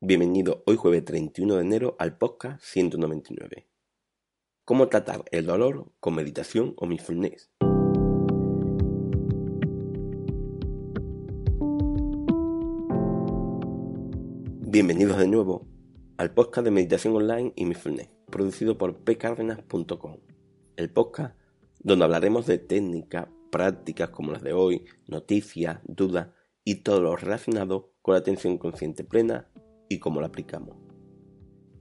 Bienvenido hoy jueves 31 de enero al podcast 199. ¿Cómo tratar el dolor con meditación o mindfulness? Bienvenidos de nuevo al podcast de meditación online y mindfulness, producido por pcardenas.com, el podcast donde hablaremos de técnicas, prácticas como las de hoy, noticias, dudas y todo lo relacionado con la atención consciente plena y cómo la aplicamos.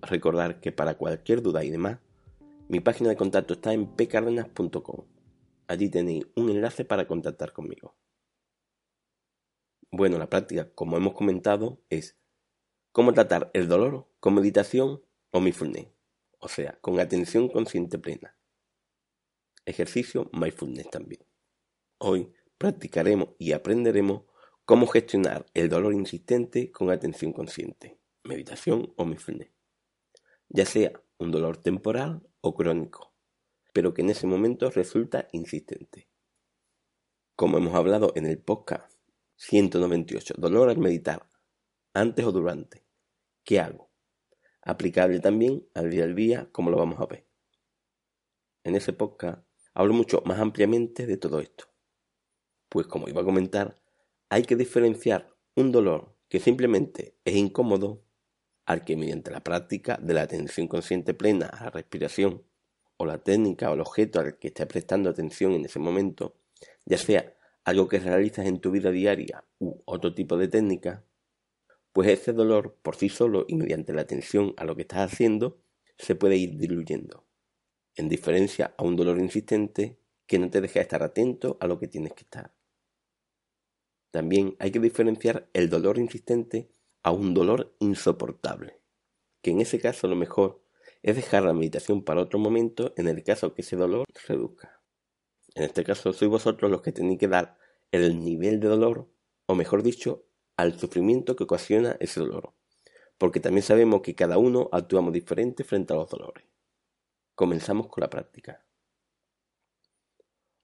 Recordar que para cualquier duda y demás, mi página de contacto está en pcardenas.com. Allí tenéis un enlace para contactar conmigo. Bueno, la práctica, como hemos comentado, es cómo tratar el dolor con meditación o mindfulness, o sea, con atención consciente plena. Ejercicio mindfulness también. Hoy practicaremos y aprenderemos cómo gestionar el dolor insistente con atención consciente meditación o mindfulness, ya sea un dolor temporal o crónico, pero que en ese momento resulta insistente. Como hemos hablado en el podcast 198, dolor al meditar, antes o durante, ¿qué hago? Aplicable también al día al día, como lo vamos a ver. En ese podcast hablo mucho más ampliamente de todo esto. Pues como iba a comentar, hay que diferenciar un dolor que simplemente es incómodo al que mediante la práctica de la atención consciente plena a la respiración o la técnica o el objeto al que estés prestando atención en ese momento, ya sea algo que realizas en tu vida diaria u otro tipo de técnica, pues ese dolor por sí solo y mediante la atención a lo que estás haciendo se puede ir diluyendo, en diferencia a un dolor insistente que no te deja estar atento a lo que tienes que estar. También hay que diferenciar el dolor insistente a un dolor insoportable, que en ese caso lo mejor es dejar la meditación para otro momento en el caso que ese dolor reduzca. En este caso sois vosotros los que tenéis que dar el nivel de dolor, o mejor dicho, al sufrimiento que ocasiona ese dolor, porque también sabemos que cada uno actuamos diferente frente a los dolores. Comenzamos con la práctica.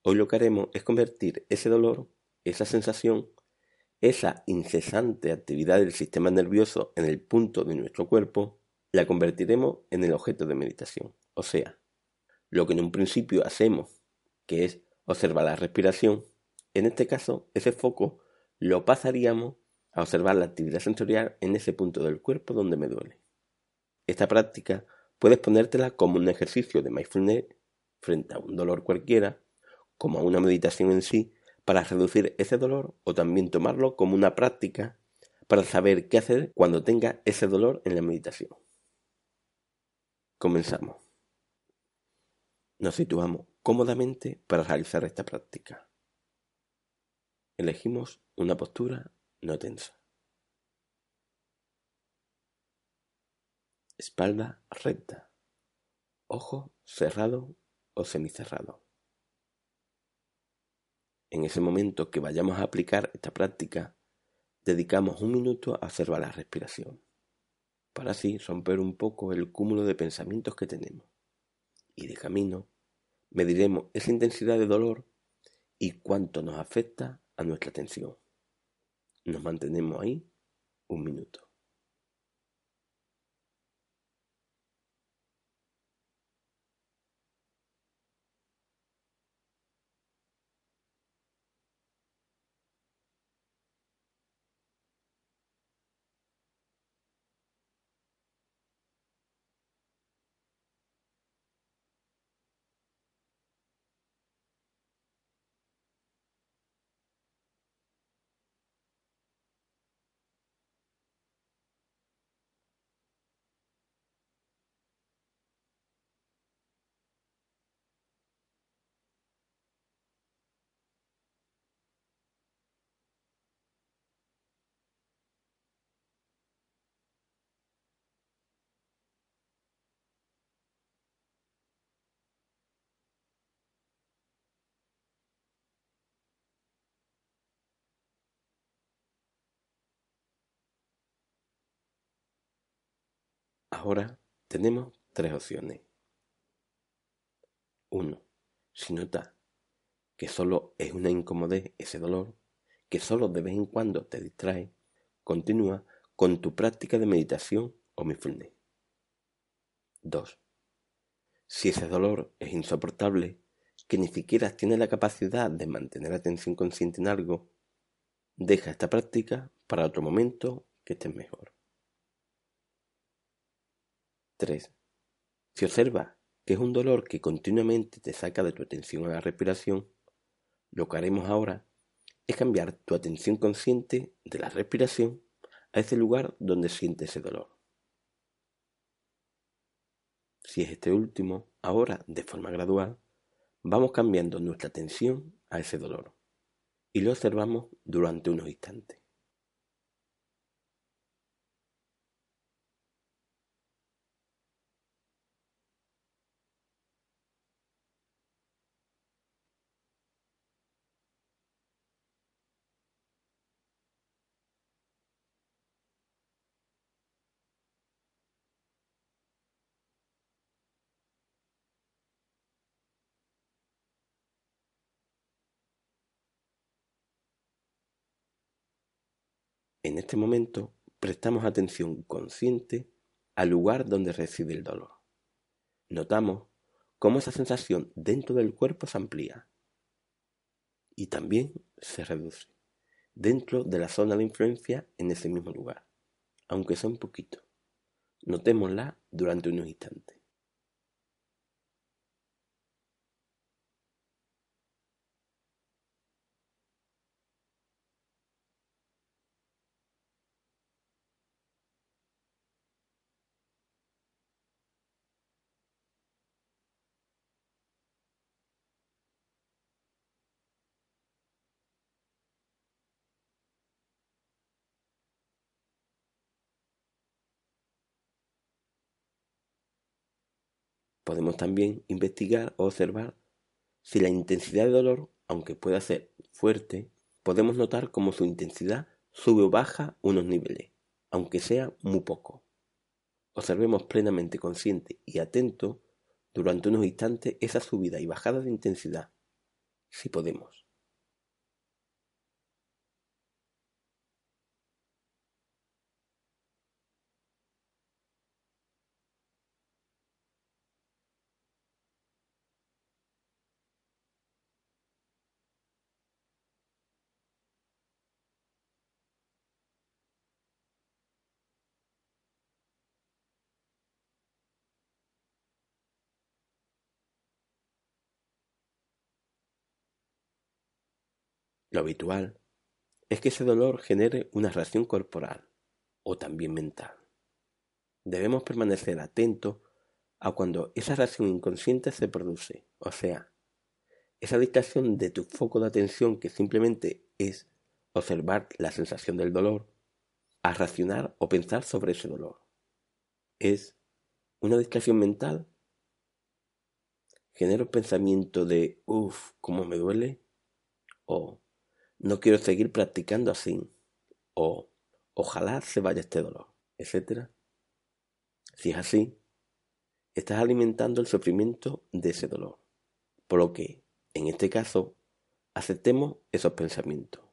Hoy lo que haremos es convertir ese dolor, esa sensación, esa incesante actividad del sistema nervioso en el punto de nuestro cuerpo la convertiremos en el objeto de meditación. O sea, lo que en un principio hacemos, que es observar la respiración, en este caso ese foco lo pasaríamos a observar la actividad sensorial en ese punto del cuerpo donde me duele. Esta práctica puedes ponértela como un ejercicio de mindfulness frente a un dolor cualquiera, como a una meditación en sí, para reducir ese dolor o también tomarlo como una práctica para saber qué hacer cuando tenga ese dolor en la meditación. Comenzamos. Nos situamos cómodamente para realizar esta práctica. Elegimos una postura no tensa. Espalda recta. Ojo cerrado o semicerrado. En ese momento que vayamos a aplicar esta práctica, dedicamos un minuto a observar la respiración, para así romper un poco el cúmulo de pensamientos que tenemos. Y de camino, mediremos esa intensidad de dolor y cuánto nos afecta a nuestra atención. Nos mantenemos ahí un minuto. Ahora tenemos tres opciones. 1. Si notas que solo es una incomodez ese dolor, que solo de vez en cuando te distrae, continúa con tu práctica de meditación o mindfulness. 2. Si ese dolor es insoportable, que ni siquiera tienes la capacidad de mantener atención consciente en algo, deja esta práctica para otro momento que estés mejor. 3. Si observas que es un dolor que continuamente te saca de tu atención a la respiración, lo que haremos ahora es cambiar tu atención consciente de la respiración a ese lugar donde sientes ese dolor. Si es este último, ahora, de forma gradual, vamos cambiando nuestra atención a ese dolor y lo observamos durante unos instantes. En este momento prestamos atención consciente al lugar donde reside el dolor. Notamos cómo esa sensación dentro del cuerpo se amplía y también se reduce dentro de la zona de influencia en ese mismo lugar, aunque sea un poquito. Notémosla durante unos instantes. Podemos también investigar o observar si la intensidad de dolor, aunque pueda ser fuerte, podemos notar cómo su intensidad sube o baja unos niveles, aunque sea muy poco. Observemos plenamente consciente y atento durante unos instantes esa subida y bajada de intensidad, si podemos. Lo habitual es que ese dolor genere una reacción corporal o también mental. Debemos permanecer atentos a cuando esa reacción inconsciente se produce, o sea, esa distracción de tu foco de atención que simplemente es observar la sensación del dolor, a racionar o pensar sobre ese dolor. Es una distracción mental. Genera un pensamiento de, uff, cómo me duele, o no quiero seguir practicando así, o ojalá se vaya este dolor, etc. Si es así, estás alimentando el sufrimiento de ese dolor. Por lo que, en este caso, aceptemos esos pensamientos.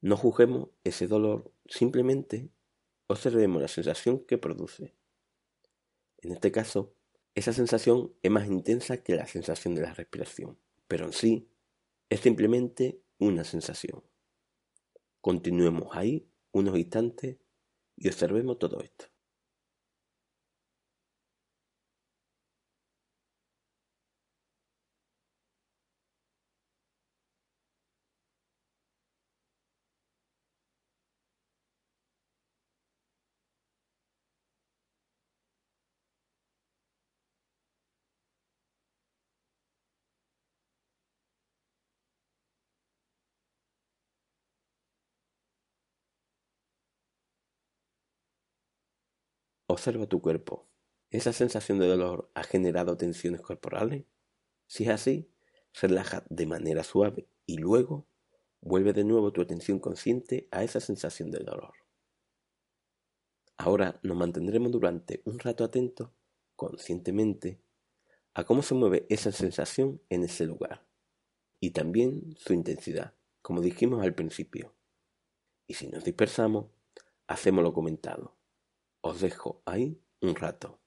No juzguemos ese dolor, simplemente observemos la sensación que produce. En este caso, esa sensación es más intensa que la sensación de la respiración, pero en sí es simplemente una sensación. Continuemos ahí unos instantes y observemos todo esto. Observa tu cuerpo. ¿Esa sensación de dolor ha generado tensiones corporales? Si es así, relaja de manera suave y luego vuelve de nuevo tu atención consciente a esa sensación de dolor. Ahora nos mantendremos durante un rato atentos, conscientemente, a cómo se mueve esa sensación en ese lugar y también su intensidad, como dijimos al principio. Y si nos dispersamos, hacemos lo comentado. Os dejo ahí un rato.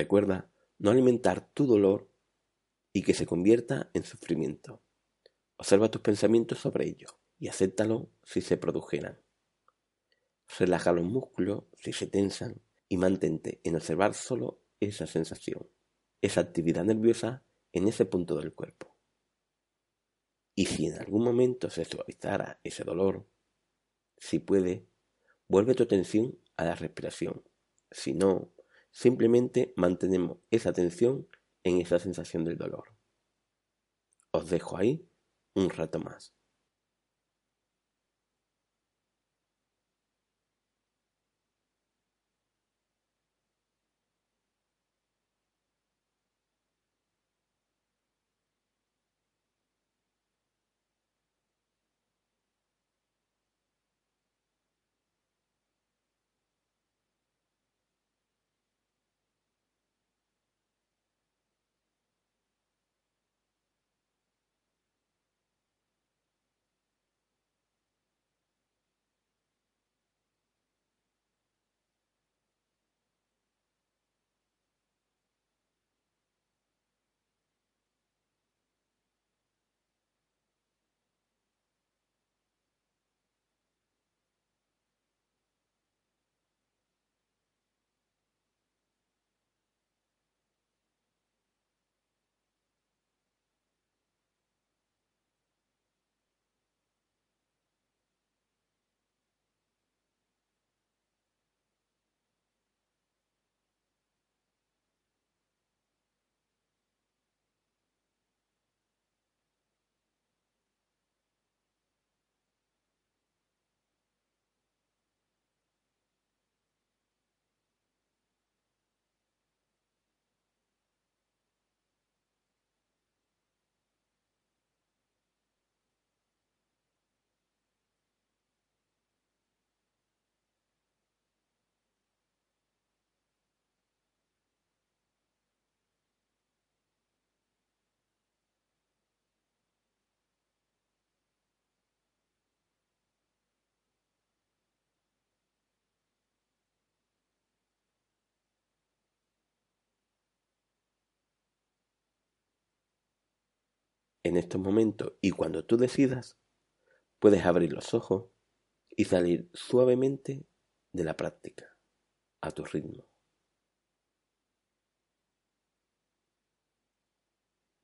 Recuerda no alimentar tu dolor y que se convierta en sufrimiento. Observa tus pensamientos sobre ello y acéptalo si se produjeran. Relaja los músculos si se tensan y mantente en observar solo esa sensación, esa actividad nerviosa en ese punto del cuerpo. Y si en algún momento se suavizara ese dolor, si puede, vuelve tu atención a la respiración. Si no, Simplemente mantenemos esa atención en esa sensación del dolor. Os dejo ahí un rato más. En estos momentos y cuando tú decidas, puedes abrir los ojos y salir suavemente de la práctica, a tu ritmo.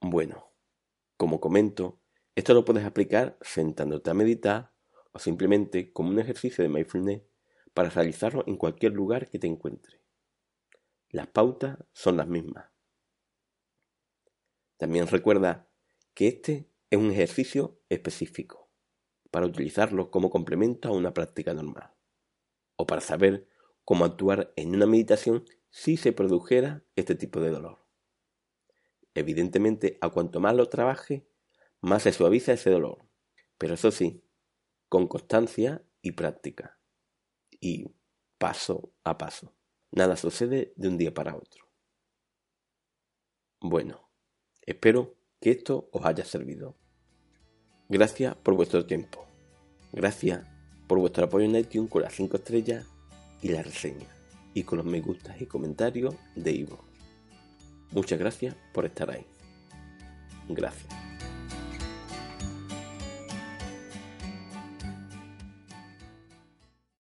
Bueno, como comento, esto lo puedes aplicar sentándote a meditar o simplemente como un ejercicio de mindfulness para realizarlo en cualquier lugar que te encuentre. Las pautas son las mismas. También recuerda que este es un ejercicio específico para utilizarlo como complemento a una práctica normal o para saber cómo actuar en una meditación si se produjera este tipo de dolor. Evidentemente, a cuanto más lo trabaje, más se suaviza ese dolor, pero eso sí, con constancia y práctica, y paso a paso. Nada sucede de un día para otro. Bueno, espero que esto os haya servido. Gracias por vuestro tiempo. Gracias por vuestro apoyo en iTunes con las 5 estrellas y la reseña, y con los me gustas y comentarios de Ivo. Muchas gracias por estar ahí. Gracias.